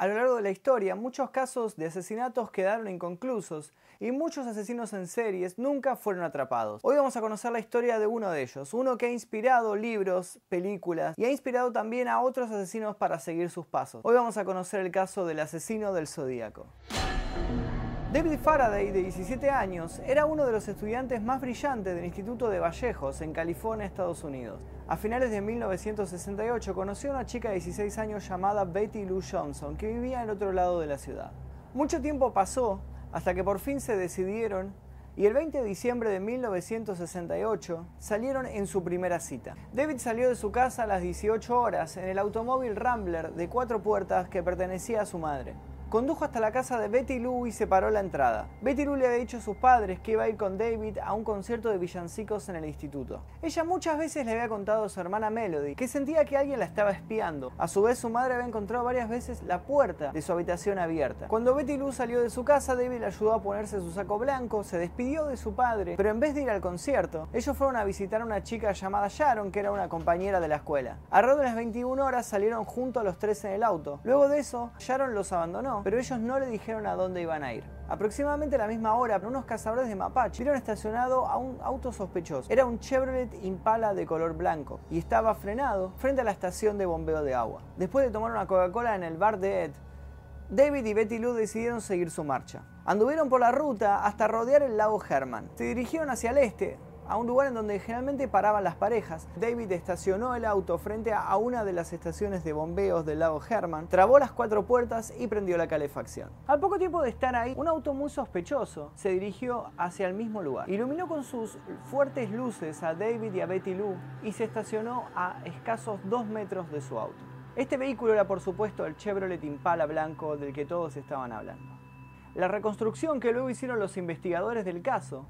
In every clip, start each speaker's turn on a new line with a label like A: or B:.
A: A lo largo de la historia, muchos casos de asesinatos quedaron inconclusos y muchos asesinos en series nunca fueron atrapados. Hoy vamos a conocer la historia de uno de ellos, uno que ha inspirado libros, películas y ha inspirado también a otros asesinos para seguir sus pasos. Hoy vamos a conocer el caso del asesino del zodíaco. David Faraday, de 17 años, era uno de los estudiantes más brillantes del Instituto de Vallejos, en California, Estados Unidos. A finales de 1968 conoció a una chica de 16 años llamada Betty Lou Johnson, que vivía en otro lado de la ciudad. Mucho tiempo pasó hasta que por fin se decidieron y el 20 de diciembre de 1968 salieron en su primera cita. David salió de su casa a las 18 horas en el automóvil Rambler de cuatro puertas que pertenecía a su madre. Condujo hasta la casa de Betty Lou y separó la entrada. Betty Lou le había dicho a sus padres que iba a ir con David a un concierto de villancicos en el instituto. Ella muchas veces le había contado a su hermana Melody que sentía que alguien la estaba espiando. A su vez su madre había encontrado varias veces la puerta de su habitación abierta. Cuando Betty Lou salió de su casa, David le ayudó a ponerse su saco blanco, se despidió de su padre, pero en vez de ir al concierto, ellos fueron a visitar a una chica llamada Sharon, que era una compañera de la escuela. Alrededor de las 21 horas salieron juntos los tres en el auto. Luego de eso, Sharon los abandonó pero ellos no le dijeron a dónde iban a ir. Aproximadamente a la misma hora, unos cazadores de mapache vieron estacionado a un auto sospechoso. Era un Chevrolet Impala de color blanco y estaba frenado frente a la estación de bombeo de agua. Después de tomar una Coca-Cola en el bar de Ed, David y Betty Lou decidieron seguir su marcha. Anduvieron por la ruta hasta rodear el lago Herman. Se dirigieron hacia el este, a un lugar en donde generalmente paraban las parejas. David estacionó el auto frente a una de las estaciones de bombeos del lago Herman, trabó las cuatro puertas y prendió la calefacción. Al poco tiempo de estar ahí, un auto muy sospechoso se dirigió hacia el mismo lugar. Iluminó con sus fuertes luces a David y a Betty Lou y se estacionó a escasos dos metros de su auto. Este vehículo era por supuesto el Chevrolet Impala blanco del que todos estaban hablando. La reconstrucción que luego hicieron los investigadores del caso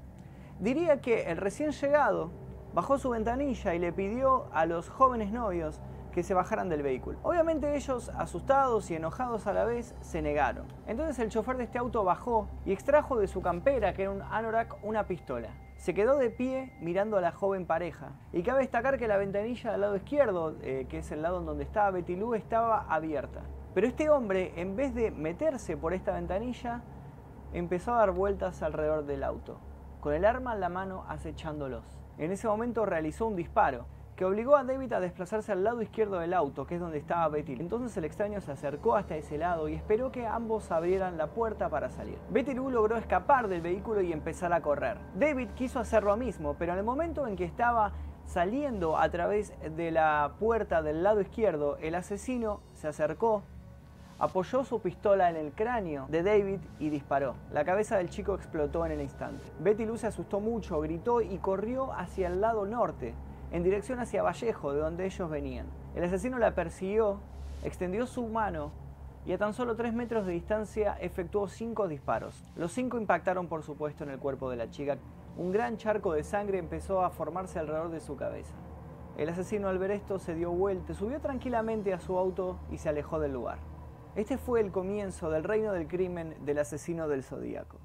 A: diría que el recién llegado bajó su ventanilla y le pidió a los jóvenes novios que se bajaran del vehículo. Obviamente ellos, asustados y enojados a la vez, se negaron. Entonces el chofer de este auto bajó y extrajo de su campera, que era un anorak, una pistola. Se quedó de pie mirando a la joven pareja. Y cabe destacar que la ventanilla del lado izquierdo, eh, que es el lado en donde estaba Betty Lou, estaba abierta. Pero este hombre, en vez de meterse por esta ventanilla, empezó a dar vueltas alrededor del auto con el arma en la mano acechándolos. En ese momento realizó un disparo que obligó a David a desplazarse al lado izquierdo del auto, que es donde estaba Betty. Entonces el extraño se acercó hasta ese lado y esperó que ambos abrieran la puerta para salir. Betty Lou logró escapar del vehículo y empezar a correr. David quiso hacer lo mismo, pero en el momento en que estaba saliendo a través de la puerta del lado izquierdo, el asesino se acercó, apoyó su pistola en el cráneo de David y disparó. La cabeza del chico explotó en el instante. Betty Lou se asustó mucho, gritó y corrió hacia el lado norte, en dirección hacia Vallejo, de donde ellos venían. El asesino la persiguió, extendió su mano y a tan solo tres metros de distancia efectuó cinco disparos. Los cinco impactaron por supuesto en el cuerpo de la chica. Un gran charco de sangre empezó a formarse alrededor de su cabeza. El asesino al ver esto se dio vuelta, subió tranquilamente a su auto y se alejó del lugar. Este fue el comienzo del reino del crimen del asesino del zodíaco.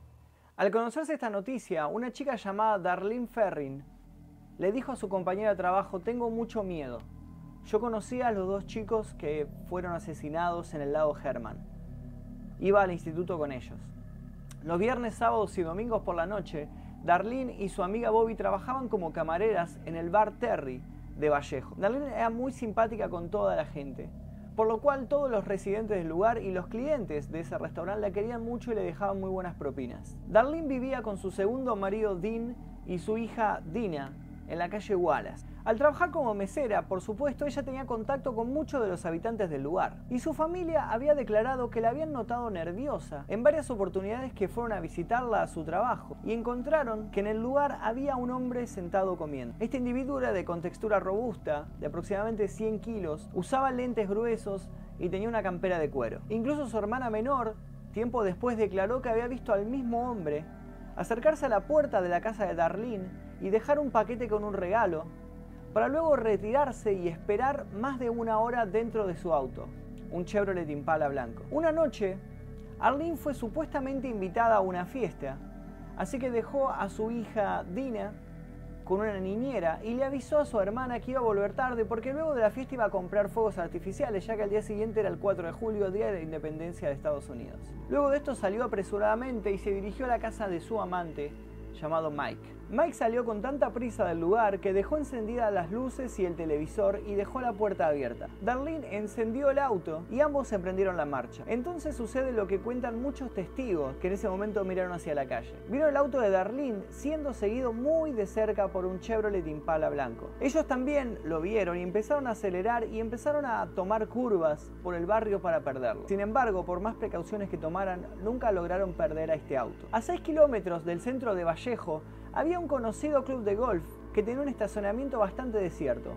A: Al conocerse esta noticia, una chica llamada Darlene Ferrin le dijo a su compañera de trabajo, tengo mucho miedo. Yo conocía a los dos chicos que fueron asesinados en el lago Herman. Iba al instituto con ellos. Los viernes, sábados y domingos por la noche, Darlene y su amiga Bobby trabajaban como camareras en el bar Terry de Vallejo. Darlene era muy simpática con toda la gente por lo cual todos los residentes del lugar y los clientes de ese restaurante la querían mucho y le dejaban muy buenas propinas. Darlene vivía con su segundo marido Dean y su hija Dina en la calle Wallace. Al trabajar como mesera, por supuesto, ella tenía contacto con muchos de los habitantes del lugar. Y su familia había declarado que la habían notado nerviosa en varias oportunidades que fueron a visitarla a su trabajo y encontraron que en el lugar había un hombre sentado comiendo. Este individuo era de contextura robusta, de aproximadamente 100 kilos, usaba lentes gruesos y tenía una campera de cuero. Incluso su hermana menor, tiempo después, declaró que había visto al mismo hombre acercarse a la puerta de la casa de Darlene y dejar un paquete con un regalo para luego retirarse y esperar más de una hora dentro de su auto, un Chevrolet Impala blanco. Una noche, Arlene fue supuestamente invitada a una fiesta, así que dejó a su hija Dina con una niñera y le avisó a su hermana que iba a volver tarde porque luego de la fiesta iba a comprar fuegos artificiales, ya que al día siguiente era el 4 de julio, día de la independencia de Estados Unidos. Luego de esto salió apresuradamente y se dirigió a la casa de su amante, llamado Mike. Mike salió con tanta prisa del lugar que dejó encendidas las luces y el televisor y dejó la puerta abierta. Darlene encendió el auto y ambos emprendieron la marcha. Entonces sucede lo que cuentan muchos testigos que en ese momento miraron hacia la calle. Vieron el auto de Darlene siendo seguido muy de cerca por un Chevrolet Impala blanco. Ellos también lo vieron y empezaron a acelerar y empezaron a tomar curvas por el barrio para perderlo. Sin embargo, por más precauciones que tomaran, nunca lograron perder a este auto. A 6 kilómetros del centro de Vallejo, había un conocido club de golf que tenía un estacionamiento bastante desierto.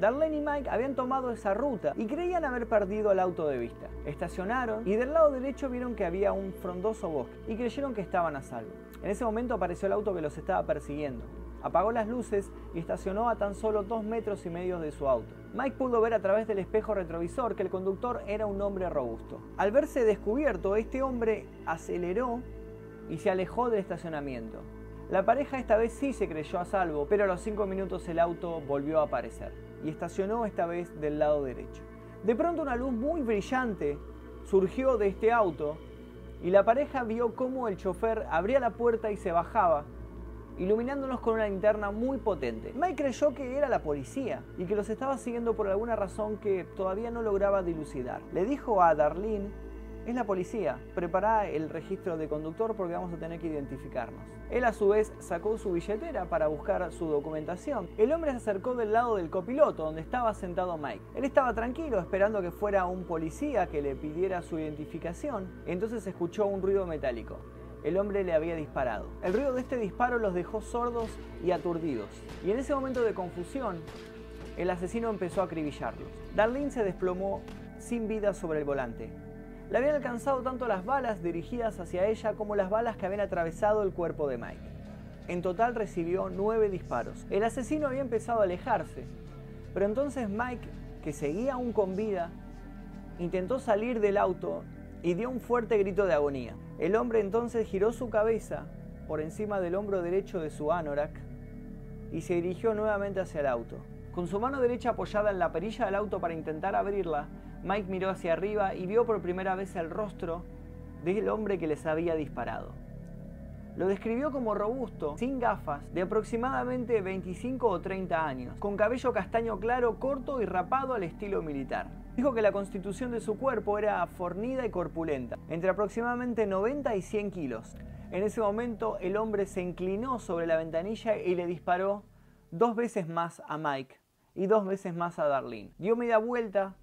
A: Darlene y Mike habían tomado esa ruta y creían haber perdido el auto de vista. Estacionaron y del lado derecho vieron que había un frondoso bosque y creyeron que estaban a salvo. En ese momento apareció el auto que los estaba persiguiendo. Apagó las luces y estacionó a tan solo dos metros y medio de su auto. Mike pudo ver a través del espejo retrovisor que el conductor era un hombre robusto. Al verse descubierto, este hombre aceleró y se alejó del estacionamiento. La pareja esta vez sí se creyó a salvo, pero a los 5 minutos el auto volvió a aparecer y estacionó esta vez del lado derecho. De pronto una luz muy brillante surgió de este auto y la pareja vio cómo el chofer abría la puerta y se bajaba, iluminándonos con una linterna muy potente. Mike creyó que era la policía y que los estaba siguiendo por alguna razón que todavía no lograba dilucidar. Le dijo a Darlene es la policía. Prepara el registro de conductor porque vamos a tener que identificarnos. Él a su vez sacó su billetera para buscar su documentación. El hombre se acercó del lado del copiloto donde estaba sentado Mike. Él estaba tranquilo esperando que fuera un policía que le pidiera su identificación. Entonces escuchó un ruido metálico. El hombre le había disparado. El ruido de este disparo los dejó sordos y aturdidos. Y en ese momento de confusión, el asesino empezó a acribillarlos. Darlene se desplomó sin vida sobre el volante. Le habían alcanzado tanto las balas dirigidas hacia ella como las balas que habían atravesado el cuerpo de Mike. En total recibió nueve disparos. El asesino había empezado a alejarse, pero entonces Mike, que seguía aún con vida, intentó salir del auto y dio un fuerte grito de agonía. El hombre entonces giró su cabeza por encima del hombro derecho de su anorak y se dirigió nuevamente hacia el auto. Con su mano derecha apoyada en la perilla del auto para intentar abrirla, Mike miró hacia arriba y vio por primera vez el rostro del hombre que les había disparado. Lo describió como robusto, sin gafas, de aproximadamente 25 o 30 años, con cabello castaño claro, corto y rapado al estilo militar. Dijo que la constitución de su cuerpo era fornida y corpulenta, entre aproximadamente 90 y 100 kilos. En ese momento el hombre se inclinó sobre la ventanilla y le disparó dos veces más a Mike y dos veces más a Darlene. Dio media vuelta,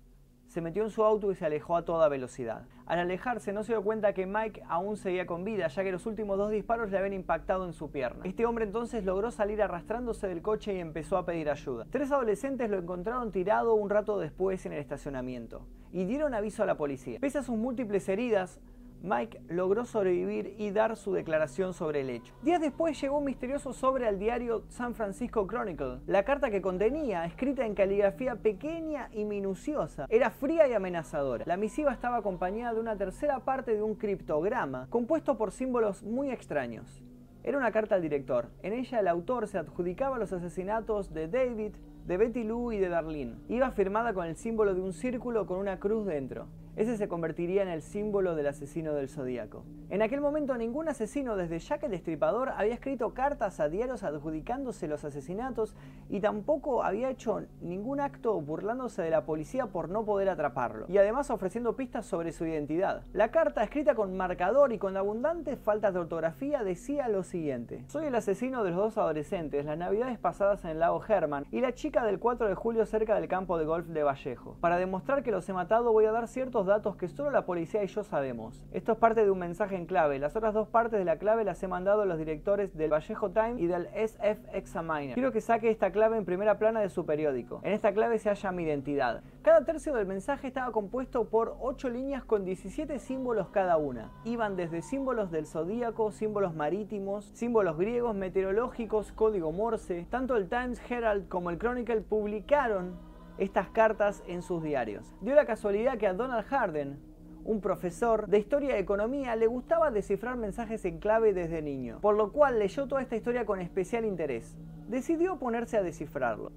A: se metió en su auto y se alejó a toda velocidad. Al alejarse no se dio cuenta que Mike aún seguía con vida, ya que los últimos dos disparos le habían impactado en su pierna. Este hombre entonces logró salir arrastrándose del coche y empezó a pedir ayuda. Tres adolescentes lo encontraron tirado un rato después en el estacionamiento y dieron aviso a la policía. Pese a sus múltiples heridas, Mike logró sobrevivir y dar su declaración sobre el hecho. Días después llegó un misterioso sobre al diario San Francisco Chronicle. La carta que contenía, escrita en caligrafía pequeña y minuciosa, era fría y amenazadora. La misiva estaba acompañada de una tercera parte de un criptograma, compuesto por símbolos muy extraños. Era una carta al director. En ella el autor se adjudicaba los asesinatos de David, de Betty Lou y de Darlene. Iba firmada con el símbolo de un círculo con una cruz dentro. Ese se convertiría en el símbolo del asesino del zodíaco. En aquel momento ningún asesino desde Jack el Destripador había escrito cartas a diarios adjudicándose los asesinatos y tampoco había hecho ningún acto burlándose de la policía por no poder atraparlo, y además ofreciendo pistas sobre su identidad. La carta, escrita con marcador y con abundantes faltas de ortografía, decía lo siguiente. Soy el asesino de los dos adolescentes, las navidades pasadas en el lago Herman y la chica del 4 de julio cerca del campo de golf de Vallejo. Para demostrar que los he matado voy a dar ciertos datos que solo la policía y yo sabemos. Esto es parte de un mensaje en clave. Las otras dos partes de la clave las he mandado a los directores del Vallejo Times y del SF Examiner. Quiero que saque esta clave en primera plana de su periódico. En esta clave se halla mi identidad. Cada tercio del mensaje estaba compuesto por 8 líneas con 17 símbolos cada una. Iban desde símbolos del zodíaco, símbolos marítimos, símbolos griegos, meteorológicos, código Morse. Tanto el Times Herald como el Chronicle publicaron estas cartas en sus diarios. Dio la casualidad que a Donald Harden, un profesor de historia y economía, le gustaba descifrar mensajes en clave desde niño, por lo cual leyó toda esta historia con especial interés. decidió ponerse a descifrarlo.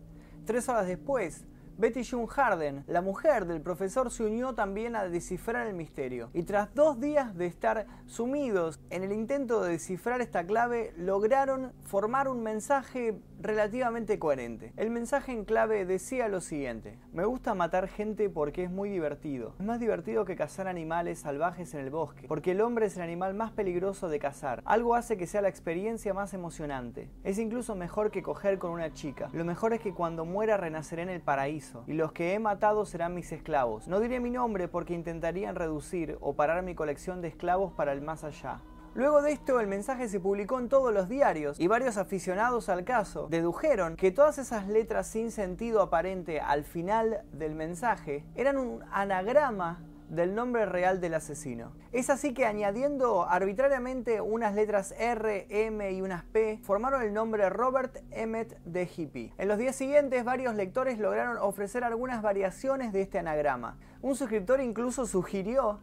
A: Tres horas después, Betty June Harden, la mujer del profesor, se unió también a descifrar el misterio. Y tras dos días de estar sumidos en el intento de descifrar esta clave, lograron formar un mensaje relativamente coherente. El mensaje en clave decía lo siguiente, me gusta matar gente porque es muy divertido. Es más divertido que cazar animales salvajes en el bosque, porque el hombre es el animal más peligroso de cazar. Algo hace que sea la experiencia más emocionante. Es incluso mejor que coger con una chica. Lo mejor es que cuando muera renaceré en el paraíso, y los que he matado serán mis esclavos. No diré mi nombre porque intentarían reducir o parar mi colección de esclavos para el más allá. Luego de esto el mensaje se publicó en todos los diarios y varios aficionados al caso dedujeron que todas esas letras sin sentido aparente al final del mensaje eran un anagrama del nombre real del asesino. Es así que añadiendo arbitrariamente unas letras R, M y unas P, formaron el nombre Robert Emmett de Hippie. En los días siguientes, varios lectores lograron ofrecer algunas variaciones de este anagrama. Un suscriptor incluso sugirió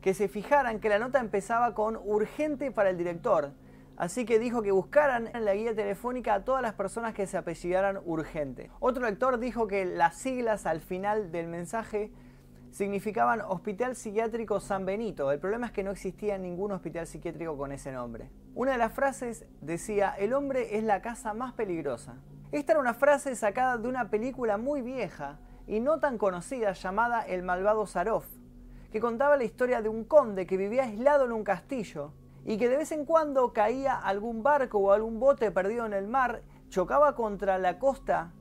A: que se fijaran que la nota empezaba con urgente para el director. Así que dijo que buscaran en la guía telefónica a todas las personas que se apellidaran urgente. Otro lector dijo que las siglas al final del mensaje significaban Hospital Psiquiátrico San Benito. El problema es que no existía ningún hospital psiquiátrico con ese nombre. Una de las frases decía, el hombre es la casa más peligrosa. Esta era una frase sacada de una película muy vieja y no tan conocida llamada El malvado Zaroff que contaba la historia de un conde que vivía aislado en un castillo y que de vez en cuando caía algún barco o algún bote perdido en el mar, chocaba contra la costa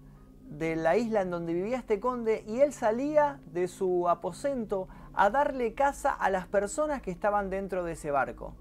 A: de la isla en donde vivía este conde y él salía de su aposento a darle caza a las personas que estaban dentro de ese barco,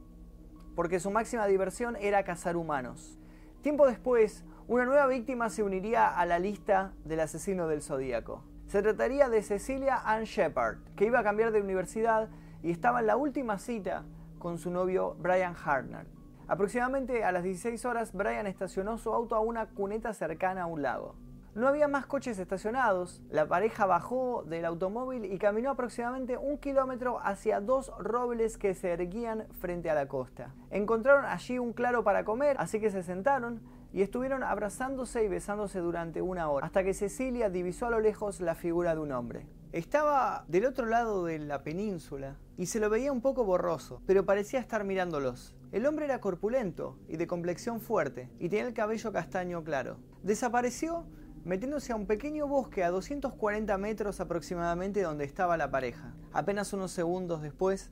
A: porque su máxima diversión era cazar humanos. Tiempo después, una nueva víctima se uniría a la lista del asesino del zodíaco. Se trataría de Cecilia Ann Shepard, que iba a cambiar de universidad y estaba en la última cita con su novio Brian Hartner. Aproximadamente a las 16 horas, Brian estacionó su auto a una cuneta cercana a un lago. No había más coches estacionados, la pareja bajó del automóvil y caminó aproximadamente un kilómetro hacia dos robles que se erguían frente a la costa. Encontraron allí un claro para comer, así que se sentaron y estuvieron abrazándose y besándose durante una hora, hasta que Cecilia divisó a lo lejos la figura de un hombre. Estaba del otro lado de la península y se lo veía un poco borroso, pero parecía estar mirándolos. El hombre era corpulento y de complexión fuerte y tenía el cabello castaño claro. Desapareció metiéndose a un pequeño bosque a 240 metros aproximadamente donde estaba la pareja. Apenas unos segundos después,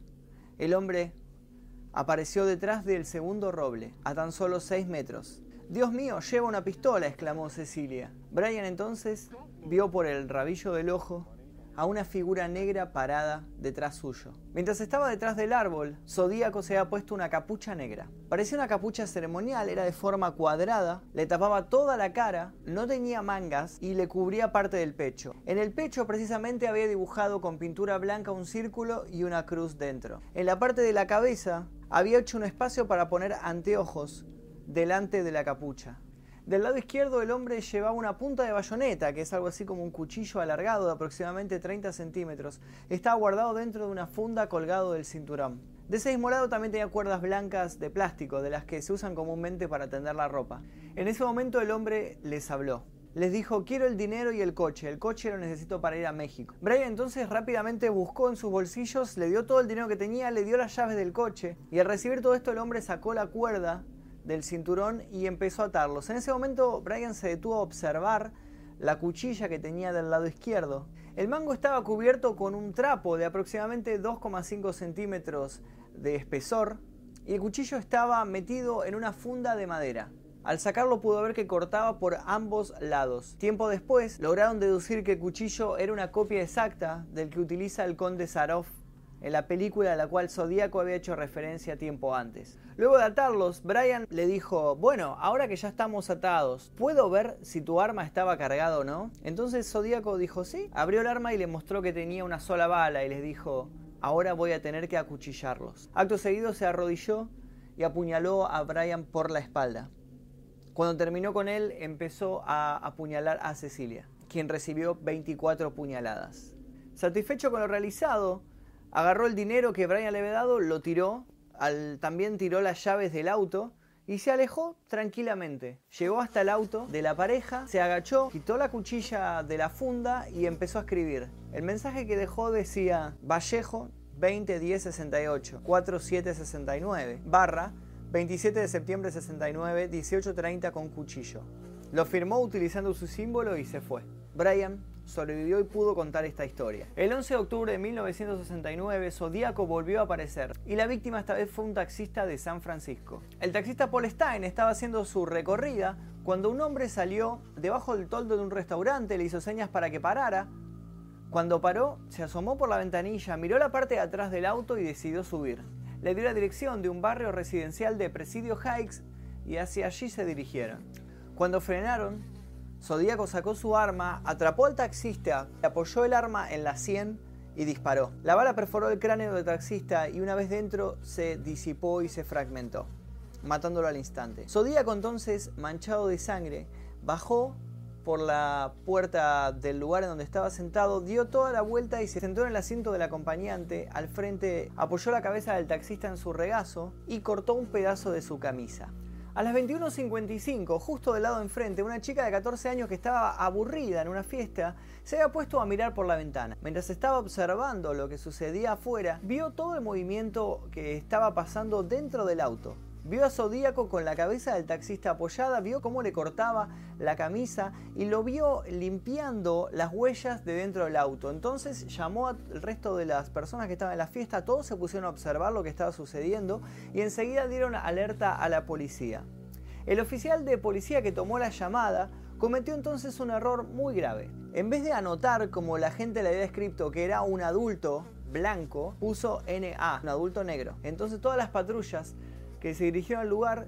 A: el hombre apareció detrás del segundo roble, a tan solo 6 metros. Dios mío, lleva una pistola, exclamó Cecilia. Brian entonces vio por el rabillo del ojo a una figura negra parada detrás suyo. Mientras estaba detrás del árbol, Zodíaco se había puesto una capucha negra. Parecía una capucha ceremonial, era de forma cuadrada, le tapaba toda la cara, no tenía mangas y le cubría parte del pecho. En el pecho precisamente había dibujado con pintura blanca un círculo y una cruz dentro. En la parte de la cabeza había hecho un espacio para poner anteojos delante de la capucha. Del lado izquierdo el hombre llevaba una punta de bayoneta, que es algo así como un cuchillo alargado de aproximadamente 30 centímetros. Estaba guardado dentro de una funda colgado del cinturón. De ese mismo lado también tenía cuerdas blancas de plástico, de las que se usan comúnmente para tender la ropa. En ese momento el hombre les habló. Les dijo, quiero el dinero y el coche. El coche lo necesito para ir a México. Brian entonces rápidamente buscó en sus bolsillos, le dio todo el dinero que tenía, le dio las llaves del coche. Y al recibir todo esto el hombre sacó la cuerda del cinturón y empezó a atarlos. En ese momento Brian se detuvo a observar la cuchilla que tenía del lado izquierdo. El mango estaba cubierto con un trapo de aproximadamente 2,5 centímetros de espesor y el cuchillo estaba metido en una funda de madera. Al sacarlo pudo ver que cortaba por ambos lados. Tiempo después lograron deducir que el cuchillo era una copia exacta del que utiliza el conde Zaroff en la película a la cual Zodíaco había hecho referencia tiempo antes. Luego de atarlos, Brian le dijo, bueno, ahora que ya estamos atados, ¿puedo ver si tu arma estaba cargada o no? Entonces Zodíaco dijo sí, abrió el arma y le mostró que tenía una sola bala y les dijo, ahora voy a tener que acuchillarlos. Acto seguido se arrodilló y apuñaló a Brian por la espalda. Cuando terminó con él, empezó a apuñalar a Cecilia, quien recibió 24 puñaladas. Satisfecho con lo realizado, agarró el dinero que Brian le había dado, lo tiró, también tiró las llaves del auto y se alejó tranquilamente. Llegó hasta el auto de la pareja, se agachó, quitó la cuchilla de la funda y empezó a escribir. El mensaje que dejó decía Vallejo 201068 4769 barra 27 de septiembre 69 1830 con cuchillo. Lo firmó utilizando su símbolo y se fue. Brian sobrevivió y pudo contar esta historia. El 11 de octubre de 1969, Zodíaco volvió a aparecer y la víctima esta vez fue un taxista de San Francisco. El taxista Paul Stein estaba haciendo su recorrida cuando un hombre salió debajo del toldo de un restaurante, le hizo señas para que parara. Cuando paró, se asomó por la ventanilla, miró la parte de atrás del auto y decidió subir. Le dio la dirección de un barrio residencial de Presidio Heights y hacia allí se dirigieron. Cuando frenaron, Zodíaco sacó su arma, atrapó al taxista, apoyó el arma en la sien y disparó. La bala perforó el cráneo del taxista y una vez dentro se disipó y se fragmentó, matándolo al instante. Zodíaco entonces, manchado de sangre, bajó por la puerta del lugar en donde estaba sentado, dio toda la vuelta y se sentó en el asiento del acompañante. Al frente apoyó la cabeza del taxista en su regazo y cortó un pedazo de su camisa. A las 21.55, justo del lado enfrente, una chica de 14 años que estaba aburrida en una fiesta se había puesto a mirar por la ventana. Mientras estaba observando lo que sucedía afuera, vio todo el movimiento que estaba pasando dentro del auto. Vio a Zodíaco con la cabeza del taxista apoyada, vio cómo le cortaba la camisa y lo vio limpiando las huellas de dentro del auto. Entonces llamó al resto de las personas que estaban en la fiesta, todos se pusieron a observar lo que estaba sucediendo y enseguida dieron alerta a la policía. El oficial de policía que tomó la llamada cometió entonces un error muy grave. En vez de anotar como la gente le había escrito que era un adulto blanco, puso NA, un adulto negro. Entonces todas las patrullas que se dirigieron al lugar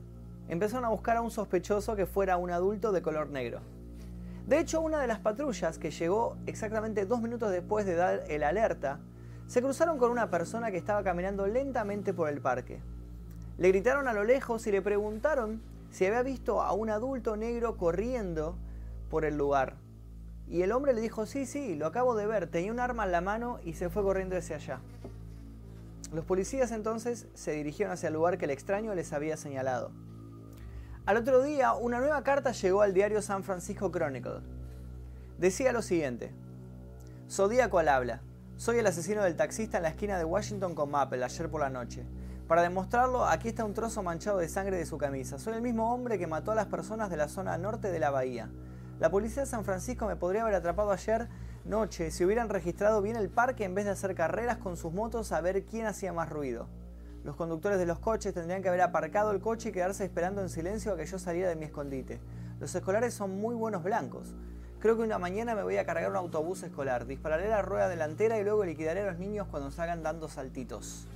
A: empezaron a buscar a un sospechoso que fuera un adulto de color negro. De hecho, una de las patrullas que llegó exactamente dos minutos después de dar el alerta, se cruzaron con una persona que estaba caminando lentamente por el parque. Le gritaron a lo lejos y le preguntaron si había visto a un adulto negro corriendo por el lugar. Y el hombre le dijo, sí, sí, lo acabo de ver, tenía un arma en la mano y se fue corriendo hacia allá. Los policías entonces se dirigieron hacia el lugar que el extraño les había señalado. Al otro día, una nueva carta llegó al diario San Francisco Chronicle. Decía lo siguiente: Zodíaco al habla. Soy el asesino del taxista en la esquina de Washington con Maple ayer por la noche. Para demostrarlo, aquí está un trozo manchado de sangre de su camisa. Soy el mismo hombre que mató a las personas de la zona norte de la bahía. La policía de San Francisco me podría haber atrapado ayer noche si hubieran registrado bien el parque en vez de hacer carreras con sus motos a ver quién hacía más ruido. Los conductores de los coches tendrían que haber aparcado el coche y quedarse esperando en silencio a que yo saliera de mi escondite. Los escolares son muy buenos blancos. Creo que una mañana me voy a cargar un autobús escolar, dispararé la rueda delantera y luego liquidaré a los niños cuando salgan dando saltitos.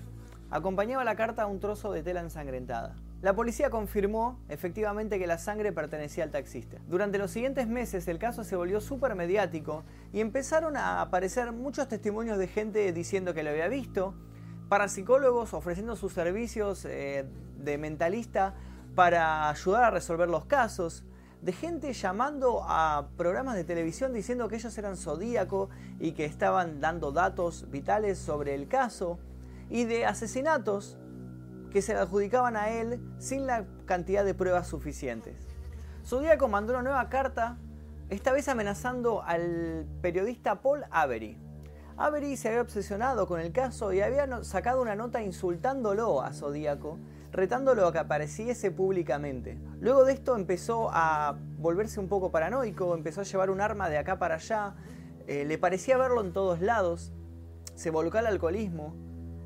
A: Acompañaba la carta a un trozo de tela ensangrentada. La policía confirmó efectivamente que la sangre pertenecía al taxista. Durante los siguientes meses el caso se volvió súper mediático y empezaron a aparecer muchos testimonios de gente diciendo que lo había visto, parapsicólogos ofreciendo sus servicios eh, de mentalista para ayudar a resolver los casos, de gente llamando a programas de televisión diciendo que ellos eran zodíaco y que estaban dando datos vitales sobre el caso, y de asesinatos que se le adjudicaban a él sin la cantidad de pruebas suficientes. Zodíaco mandó una nueva carta, esta vez amenazando al periodista Paul Avery. Avery se había obsesionado con el caso y había sacado una nota insultándolo a Zodíaco, retándolo a que apareciese públicamente. Luego de esto empezó a volverse un poco paranoico, empezó a llevar un arma de acá para allá, eh, le parecía verlo en todos lados, se volcó al alcoholismo,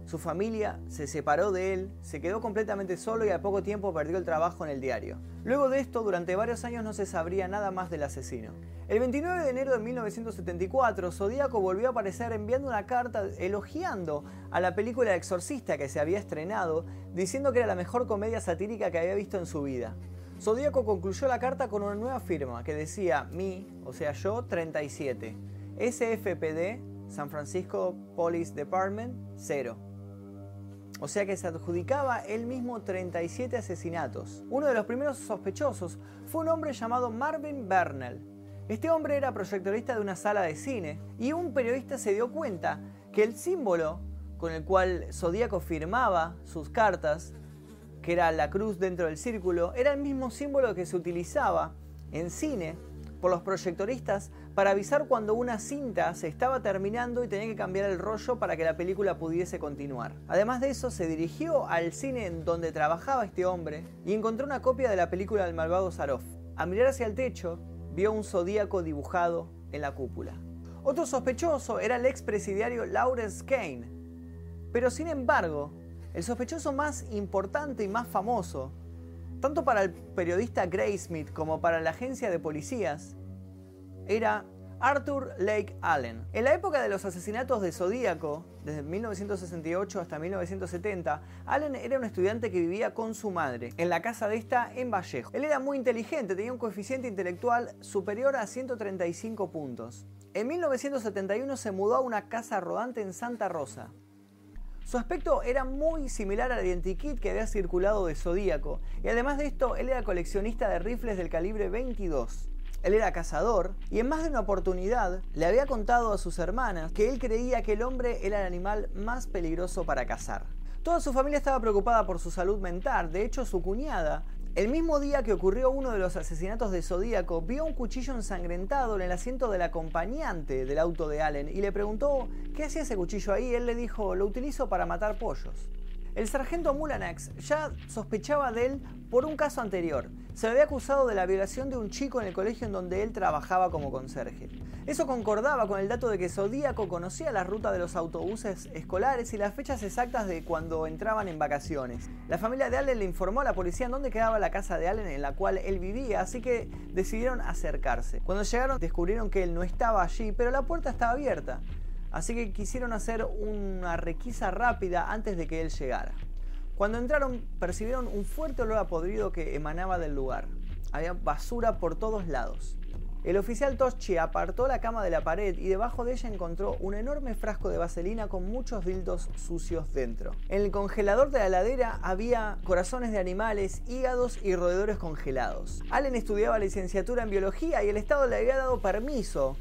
A: su familia se separó de él, se quedó completamente solo y a poco tiempo perdió el trabajo en el diario. Luego de esto, durante varios años no se sabría nada más del asesino. El 29 de enero de 1974, Zodíaco volvió a aparecer enviando una carta elogiando a la película Exorcista que se había estrenado, diciendo que era la mejor comedia satírica que había visto en su vida. Zodíaco concluyó la carta con una nueva firma que decía mi, o sea yo, 37. SFPD, San Francisco Police Department, 0. O sea que se adjudicaba él mismo 37 asesinatos. Uno de los primeros sospechosos fue un hombre llamado Marvin Bernal. Este hombre era proyectorista de una sala de cine y un periodista se dio cuenta que el símbolo con el cual Zodíaco firmaba sus cartas que era la cruz dentro del círculo, era el mismo símbolo que se utilizaba en cine por los proyectoristas para avisar cuando una cinta se estaba terminando y tenía que cambiar el rollo para que la película pudiese continuar. Además de eso, se dirigió al cine en donde trabajaba este hombre y encontró una copia de la película del malvado Zaroff. A mirar hacia el techo, vio un zodíaco dibujado en la cúpula. Otro sospechoso era el expresidiario Lawrence Kane. Pero sin embargo, el sospechoso más importante y más famoso tanto para el periodista Gray Smith como para la agencia de policías, era Arthur Lake Allen. En la época de los asesinatos de Zodíaco, desde 1968 hasta 1970, Allen era un estudiante que vivía con su madre, en la casa de esta en Vallejo. Él era muy inteligente, tenía un coeficiente intelectual superior a 135 puntos. En 1971 se mudó a una casa rodante en Santa Rosa. Su aspecto era muy similar al identikit que había circulado de Zodíaco, y además de esto, él era coleccionista de rifles del calibre 22. Él era cazador y en más de una oportunidad le había contado a sus hermanas que él creía que el hombre era el animal más peligroso para cazar. Toda su familia estaba preocupada por su salud mental, de hecho su cuñada el mismo día que ocurrió uno de los asesinatos de Zodíaco, vio un cuchillo ensangrentado en el asiento del acompañante del auto de Allen y le preguntó qué hacía ese cuchillo ahí. Él le dijo, lo utilizo para matar pollos. El sargento Mulanax ya sospechaba de él por un caso anterior. Se le había acusado de la violación de un chico en el colegio en donde él trabajaba como conserje. Eso concordaba con el dato de que Zodíaco conocía la ruta de los autobuses escolares y las fechas exactas de cuando entraban en vacaciones. La familia de Allen le informó a la policía en dónde quedaba la casa de Allen en la cual él vivía, así que decidieron acercarse. Cuando llegaron descubrieron que él no estaba allí, pero la puerta estaba abierta. Así que quisieron hacer una requisa rápida antes de que él llegara. Cuando entraron percibieron un fuerte olor a podrido que emanaba del lugar. Había basura por todos lados. El oficial Toschi apartó la cama de la pared y debajo de ella encontró un enorme frasco de vaselina con muchos dildos sucios dentro. En el congelador de la ladera había corazones de animales, hígados y roedores congelados. Allen estudiaba licenciatura en biología y el Estado le había dado permiso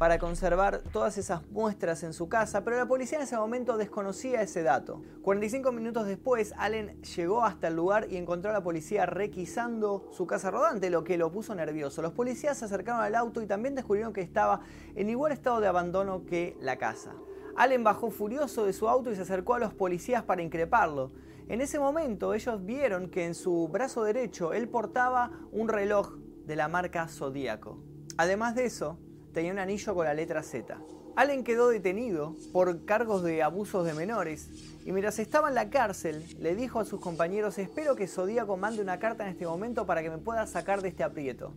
A: para conservar todas esas muestras en su casa, pero la policía en ese momento desconocía ese dato. 45 minutos después, Allen llegó hasta el lugar y encontró a la policía requisando su casa rodante, lo que lo puso nervioso. Los policías se acercaron al auto y también descubrieron que estaba en igual estado de abandono que la casa. Allen bajó furioso de su auto y se acercó a los policías para increparlo. En ese momento ellos vieron que en su brazo derecho él portaba un reloj de la marca Zodíaco. Además de eso, tenía un anillo con la letra Z. Allen quedó detenido por cargos de abusos de menores y mientras estaba en la cárcel le dijo a sus compañeros espero que Zodíaco mande una carta en este momento para que me pueda sacar de este aprieto.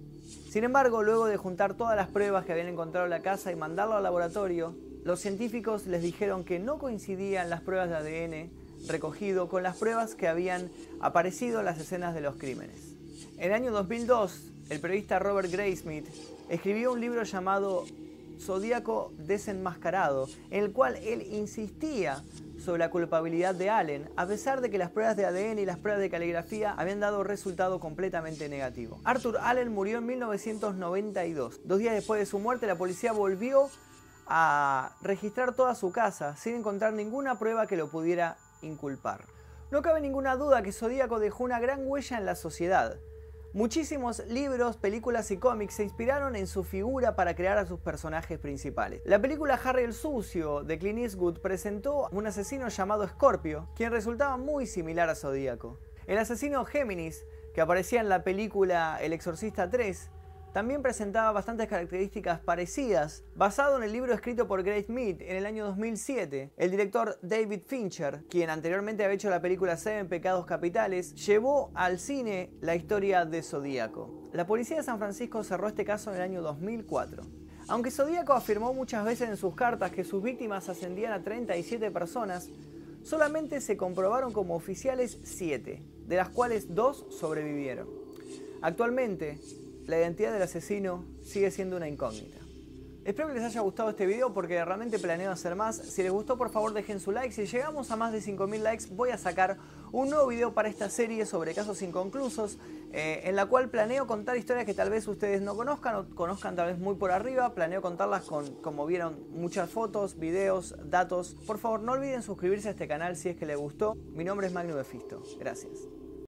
A: Sin embargo, luego de juntar todas las pruebas que habían encontrado en la casa y mandarlo al laboratorio, los científicos les dijeron que no coincidían las pruebas de ADN recogido con las pruebas que habían aparecido en las escenas de los crímenes. En el año 2002, el periodista Robert Graysmith escribió un libro llamado Zodíaco desenmascarado, en el cual él insistía sobre la culpabilidad de Allen, a pesar de que las pruebas de ADN y las pruebas de caligrafía habían dado resultado completamente negativo. Arthur Allen murió en 1992. Dos días después de su muerte, la policía volvió a registrar toda su casa sin encontrar ninguna prueba que lo pudiera inculpar. No cabe ninguna duda que Zodíaco dejó una gran huella en la sociedad. Muchísimos libros, películas y cómics se inspiraron en su figura para crear a sus personajes principales. La película Harry el Sucio de Clint Eastwood presentó un asesino llamado Scorpio, quien resultaba muy similar a Zodíaco. El asesino Géminis, que aparecía en la película El Exorcista 3, también presentaba bastantes características parecidas, basado en el libro escrito por Grace Smith en el año 2007. El director David Fincher, quien anteriormente había hecho la película Seven Pecados Capitales, llevó al cine la historia de Zodíaco. La policía de San Francisco cerró este caso en el año 2004. Aunque Zodíaco afirmó muchas veces en sus cartas que sus víctimas ascendían a 37 personas, solamente se comprobaron como oficiales 7, de las cuales 2 sobrevivieron. Actualmente, la identidad del asesino sigue siendo una incógnita. Espero que les haya gustado este video porque realmente planeo hacer más. Si les gustó por favor dejen su like. Si llegamos a más de 5.000 likes voy a sacar un nuevo video para esta serie sobre casos inconclusos eh, en la cual planeo contar historias que tal vez ustedes no conozcan o conozcan tal vez muy por arriba. Planeo contarlas con, como vieron, muchas fotos, videos, datos. Por favor no olviden suscribirse a este canal si es que les gustó. Mi nombre es Magno Befisto. Gracias.